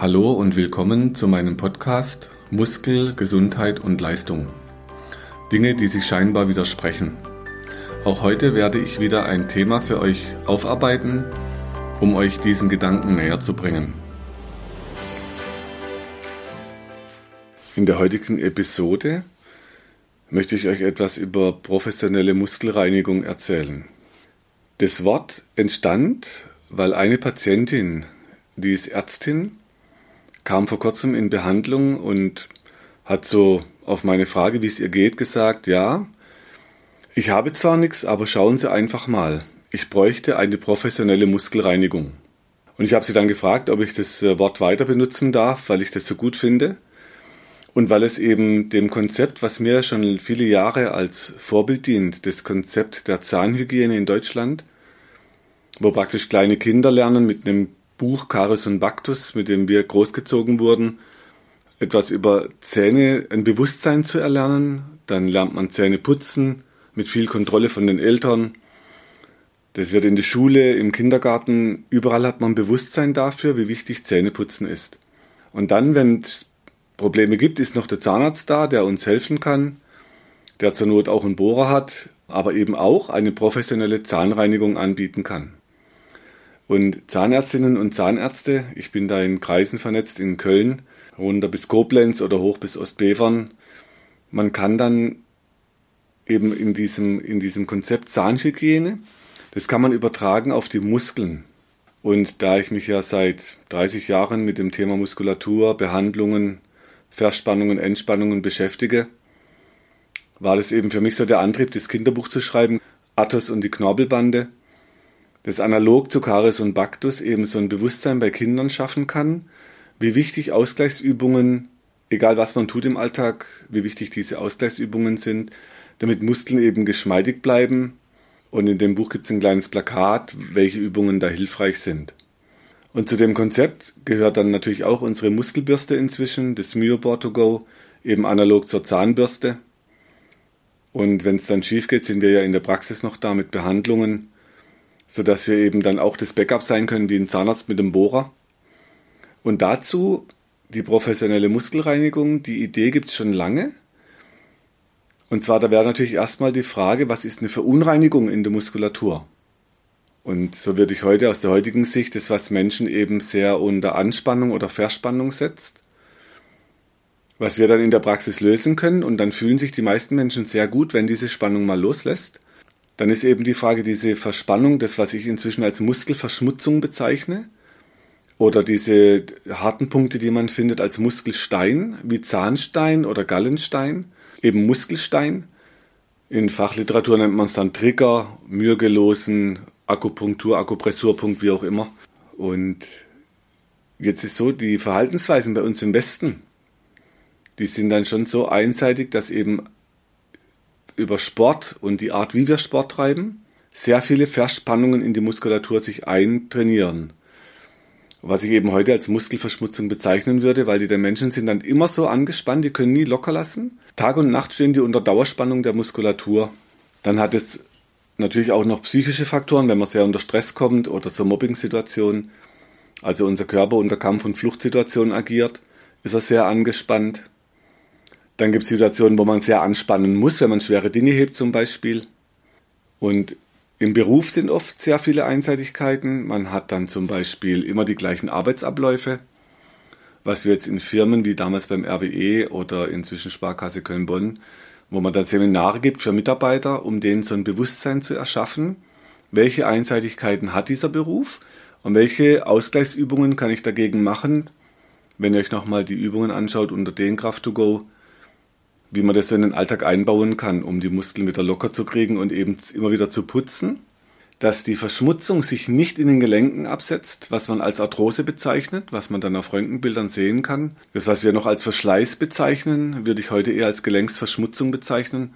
Hallo und willkommen zu meinem Podcast Muskel, Gesundheit und Leistung. Dinge, die sich scheinbar widersprechen. Auch heute werde ich wieder ein Thema für euch aufarbeiten, um euch diesen Gedanken näher zu bringen. In der heutigen Episode möchte ich euch etwas über professionelle Muskelreinigung erzählen. Das Wort entstand, weil eine Patientin, die ist Ärztin, kam vor kurzem in Behandlung und hat so auf meine Frage, wie es ihr geht, gesagt, ja, ich habe zwar nichts, aber schauen Sie einfach mal. Ich bräuchte eine professionelle Muskelreinigung. Und ich habe sie dann gefragt, ob ich das äh, Wort weiter benutzen darf, weil ich das so gut finde. Und weil es eben dem Konzept, was mir schon viele Jahre als Vorbild dient, das Konzept der Zahnhygiene in Deutschland, wo praktisch kleine Kinder lernen mit einem Buch Caris und Bactus, mit dem wir großgezogen wurden, etwas über Zähne, ein Bewusstsein zu erlernen. Dann lernt man Zähne putzen mit viel Kontrolle von den Eltern. Das wird in der Schule, im Kindergarten, überall hat man Bewusstsein dafür, wie wichtig Zähneputzen ist. Und dann, wenn es Probleme gibt, ist noch der Zahnarzt da, der uns helfen kann, der zur Not auch einen Bohrer hat, aber eben auch eine professionelle Zahnreinigung anbieten kann. Und Zahnärztinnen und Zahnärzte, ich bin da in Kreisen vernetzt in Köln, runter bis Koblenz oder hoch bis Ostbevern. Man kann dann eben in diesem, in diesem Konzept Zahnhygiene, das kann man übertragen auf die Muskeln. Und da ich mich ja seit 30 Jahren mit dem Thema Muskulatur, Behandlungen, Verspannungen, Entspannungen beschäftige, war das eben für mich so der Antrieb, das Kinderbuch zu schreiben, Athos und die Knorpelbande das analog zu Karies und Baktus eben so ein Bewusstsein bei Kindern schaffen kann, wie wichtig Ausgleichsübungen, egal was man tut im Alltag, wie wichtig diese Ausgleichsübungen sind, damit Muskeln eben geschmeidig bleiben. Und in dem Buch gibt es ein kleines Plakat, welche Übungen da hilfreich sind. Und zu dem Konzept gehört dann natürlich auch unsere Muskelbürste inzwischen, das Myoboard to Go, eben analog zur Zahnbürste. Und wenn es dann schief geht, sind wir ja in der Praxis noch da mit Behandlungen sodass wir eben dann auch das Backup sein können wie ein Zahnarzt mit dem Bohrer. Und dazu die professionelle Muskelreinigung. Die Idee gibt es schon lange. Und zwar, da wäre natürlich erstmal die Frage, was ist eine Verunreinigung in der Muskulatur? Und so würde ich heute aus der heutigen Sicht das, was Menschen eben sehr unter Anspannung oder Verspannung setzt, was wir dann in der Praxis lösen können. Und dann fühlen sich die meisten Menschen sehr gut, wenn diese Spannung mal loslässt. Dann ist eben die Frage, diese Verspannung, das, was ich inzwischen als Muskelverschmutzung bezeichne, oder diese harten Punkte, die man findet als Muskelstein, wie Zahnstein oder Gallenstein, eben Muskelstein. In Fachliteratur nennt man es dann Trigger, Mürgelosen, Akupunktur, Akupressurpunkt, wie auch immer. Und jetzt ist so, die Verhaltensweisen bei uns im Westen, die sind dann schon so einseitig, dass eben über Sport und die Art, wie wir Sport treiben, sehr viele Verspannungen in die Muskulatur sich eintrainieren. Was ich eben heute als Muskelverschmutzung bezeichnen würde, weil die der Menschen sind dann immer so angespannt, die können nie locker lassen. Tag und Nacht stehen die unter Dauerspannung der Muskulatur. Dann hat es natürlich auch noch psychische Faktoren, wenn man sehr unter Stress kommt oder so Mobbing-Situationen. Also unser Körper unter Kampf- und Fluchtsituationen agiert, ist er sehr angespannt. Dann gibt es Situationen, wo man sehr anspannen muss, wenn man schwere Dinge hebt zum Beispiel. Und im Beruf sind oft sehr viele Einseitigkeiten. Man hat dann zum Beispiel immer die gleichen Arbeitsabläufe, was wir jetzt in Firmen wie damals beim RWE oder inzwischen Sparkasse Köln-Bonn, wo man dann Seminare gibt für Mitarbeiter, um denen so ein Bewusstsein zu erschaffen, welche Einseitigkeiten hat dieser Beruf und welche Ausgleichsübungen kann ich dagegen machen. Wenn ihr euch nochmal die Übungen anschaut unter den Kraft to Go, wie man das so in den Alltag einbauen kann, um die Muskeln wieder locker zu kriegen und eben immer wieder zu putzen. Dass die Verschmutzung sich nicht in den Gelenken absetzt, was man als Arthrose bezeichnet, was man dann auf Röntgenbildern sehen kann. Das, was wir noch als Verschleiß bezeichnen, würde ich heute eher als Gelenksverschmutzung bezeichnen.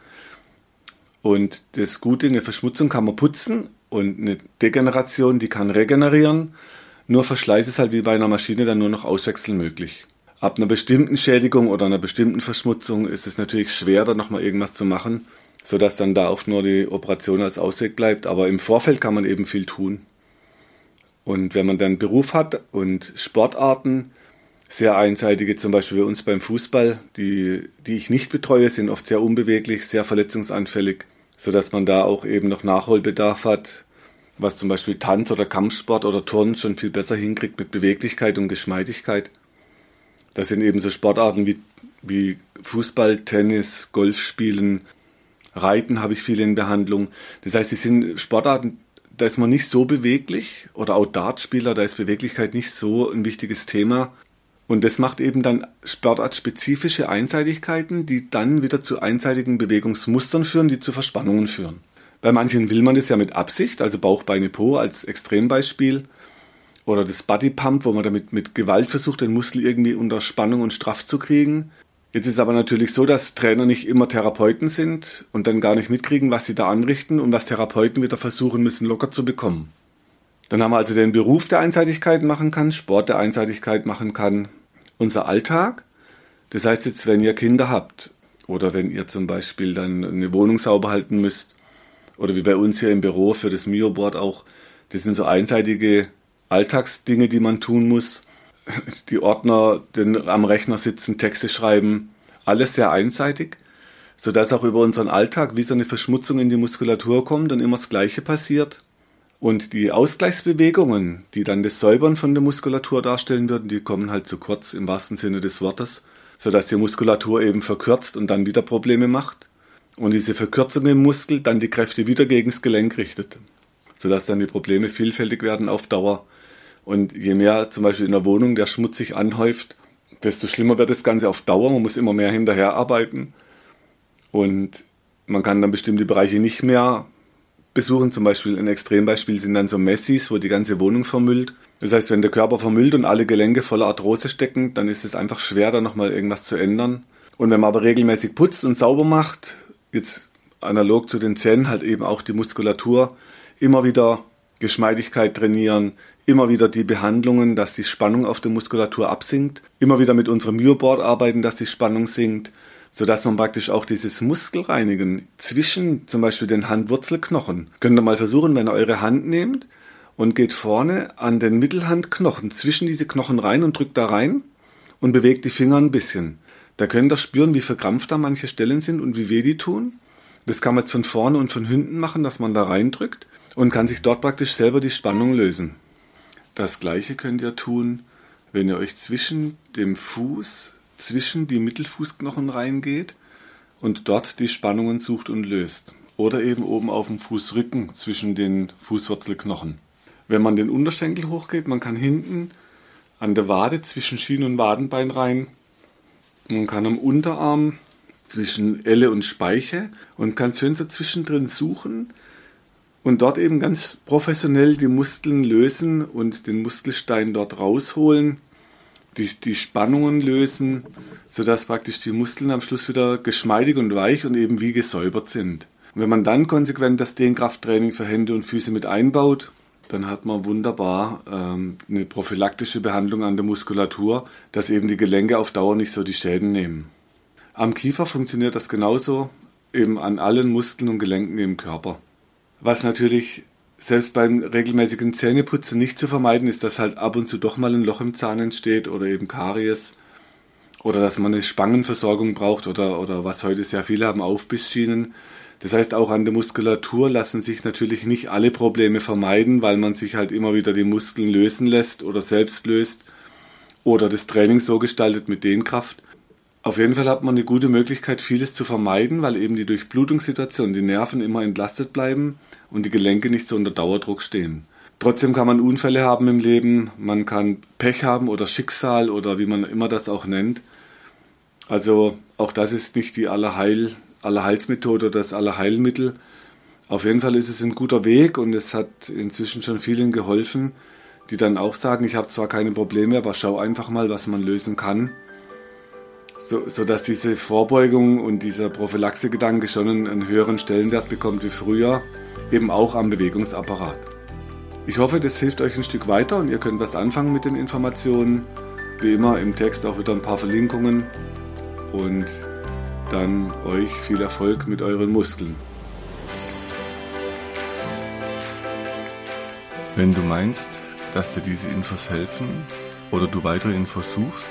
Und das Gute, eine Verschmutzung kann man putzen und eine Degeneration, die kann regenerieren. Nur Verschleiß ist halt wie bei einer Maschine dann nur noch auswechseln möglich. Ab einer bestimmten Schädigung oder einer bestimmten Verschmutzung ist es natürlich schwer, da nochmal irgendwas zu machen, sodass dann da oft nur die Operation als Ausweg bleibt. Aber im Vorfeld kann man eben viel tun. Und wenn man dann Beruf hat und Sportarten, Sehr einseitige, zum Beispiel bei uns beim Fußball, die, die ich nicht betreue, sind oft sehr unbeweglich, sehr verletzungsanfällig, sodass man da auch eben noch Nachholbedarf hat, was zum Beispiel Tanz oder Kampfsport oder Turnen schon viel besser hinkriegt mit Beweglichkeit und Geschmeidigkeit. Das sind eben so Sportarten wie, wie Fußball, Tennis, Golf spielen, Reiten habe ich viel in Behandlung. Das heißt, die sind Sportarten, da ist man nicht so beweglich oder auch Dartspieler, da ist Beweglichkeit nicht so ein wichtiges Thema. Und das macht eben dann sportartspezifische Einseitigkeiten, die dann wieder zu einseitigen Bewegungsmustern führen, die zu Verspannungen führen. Bei manchen will man das ja mit Absicht, also Bauch, Beine, Po als Extrembeispiel. Oder das Body Pump, wo man damit mit Gewalt versucht, den Muskel irgendwie unter Spannung und straff zu kriegen. Jetzt ist aber natürlich so, dass Trainer nicht immer Therapeuten sind und dann gar nicht mitkriegen, was sie da anrichten und was Therapeuten wieder versuchen müssen, locker zu bekommen. Dann haben wir also den Beruf der Einseitigkeit machen kann, Sport der Einseitigkeit machen kann, unser Alltag. Das heißt jetzt, wenn ihr Kinder habt oder wenn ihr zum Beispiel dann eine Wohnung sauber halten müsst, oder wie bei uns hier im Büro für das Mio-Board auch, das sind so einseitige Alltagsdinge, die man tun muss. Die Ordner den, am Rechner sitzen, Texte schreiben, alles sehr einseitig, sodass auch über unseren Alltag wie so eine Verschmutzung in die Muskulatur kommt und immer das Gleiche passiert. Und die Ausgleichsbewegungen, die dann das Säubern von der Muskulatur darstellen würden, die kommen halt zu kurz im wahrsten Sinne des Wortes, sodass die Muskulatur eben verkürzt und dann wieder Probleme macht und diese Verkürzung im Muskel dann die Kräfte wieder gegen das Gelenk richtet, sodass dann die Probleme vielfältig werden auf Dauer. Und je mehr zum Beispiel in der Wohnung der Schmutz sich anhäuft, desto schlimmer wird das Ganze auf Dauer. Man muss immer mehr hinterher arbeiten und man kann dann bestimmte Bereiche nicht mehr besuchen. Zum Beispiel ein Extrembeispiel sind dann so Messis, wo die ganze Wohnung vermüllt. Das heißt, wenn der Körper vermüllt und alle Gelenke voller Arthrose stecken, dann ist es einfach schwer, da nochmal irgendwas zu ändern. Und wenn man aber regelmäßig putzt und sauber macht, jetzt analog zu den Zähnen halt eben auch die Muskulatur immer wieder Geschmeidigkeit trainieren, immer wieder die Behandlungen, dass die Spannung auf der Muskulatur absinkt, immer wieder mit unserem Myoboard arbeiten, dass die Spannung sinkt, sodass man praktisch auch dieses Muskelreinigen zwischen zum Beispiel den Handwurzelknochen, könnt ihr mal versuchen, wenn ihr eure Hand nehmt und geht vorne an den Mittelhandknochen zwischen diese Knochen rein und drückt da rein und bewegt die Finger ein bisschen. Da könnt ihr spüren, wie verkrampft da manche Stellen sind und wie weh die tun. Das kann man jetzt von vorne und von hinten machen, dass man da reindrückt und kann sich dort praktisch selber die Spannung lösen. Das gleiche könnt ihr tun, wenn ihr euch zwischen dem Fuß, zwischen die Mittelfußknochen reingeht und dort die Spannungen sucht und löst. Oder eben oben auf dem Fußrücken zwischen den Fußwurzelknochen. Wenn man den Unterschenkel hochgeht, man kann hinten an der Wade zwischen Schien und Wadenbein rein man kann am Unterarm zwischen Elle und Speiche und kann schön so zwischendrin suchen und dort eben ganz professionell die Muskeln lösen und den Muskelstein dort rausholen, die, die Spannungen lösen, sodass praktisch die Muskeln am Schluss wieder geschmeidig und weich und eben wie gesäubert sind. Und wenn man dann konsequent das Dehnkrafttraining für Hände und Füße mit einbaut, dann hat man wunderbar ähm, eine prophylaktische Behandlung an der Muskulatur, dass eben die Gelenke auf Dauer nicht so die Schäden nehmen. Am Kiefer funktioniert das genauso, eben an allen Muskeln und Gelenken im Körper. Was natürlich selbst beim regelmäßigen Zähneputzen nicht zu vermeiden ist, dass halt ab und zu doch mal ein Loch im Zahn entsteht oder eben Karies oder dass man eine Spangenversorgung braucht oder, oder was heute sehr viele haben, Aufbissschienen. Das heißt, auch an der Muskulatur lassen sich natürlich nicht alle Probleme vermeiden, weil man sich halt immer wieder die Muskeln lösen lässt oder selbst löst oder das Training so gestaltet mit Dehnkraft. Auf jeden Fall hat man eine gute Möglichkeit, vieles zu vermeiden, weil eben die Durchblutungssituation, die Nerven immer entlastet bleiben und die Gelenke nicht so unter Dauerdruck stehen. Trotzdem kann man Unfälle haben im Leben, man kann Pech haben oder Schicksal oder wie man immer das auch nennt. Also auch das ist nicht die Allerheil, Allerheilsmethode oder das Allerheilmittel. Auf jeden Fall ist es ein guter Weg und es hat inzwischen schon vielen geholfen, die dann auch sagen, ich habe zwar keine Probleme, aber schau einfach mal, was man lösen kann. So, sodass diese Vorbeugung und dieser Prophylaxegedanke schon einen, einen höheren Stellenwert bekommt wie früher, eben auch am Bewegungsapparat. Ich hoffe, das hilft euch ein Stück weiter und ihr könnt was anfangen mit den Informationen. Wie immer im Text auch wieder ein paar Verlinkungen und dann euch viel Erfolg mit euren Muskeln. Wenn du meinst, dass dir diese Infos helfen oder du weitere Infos suchst,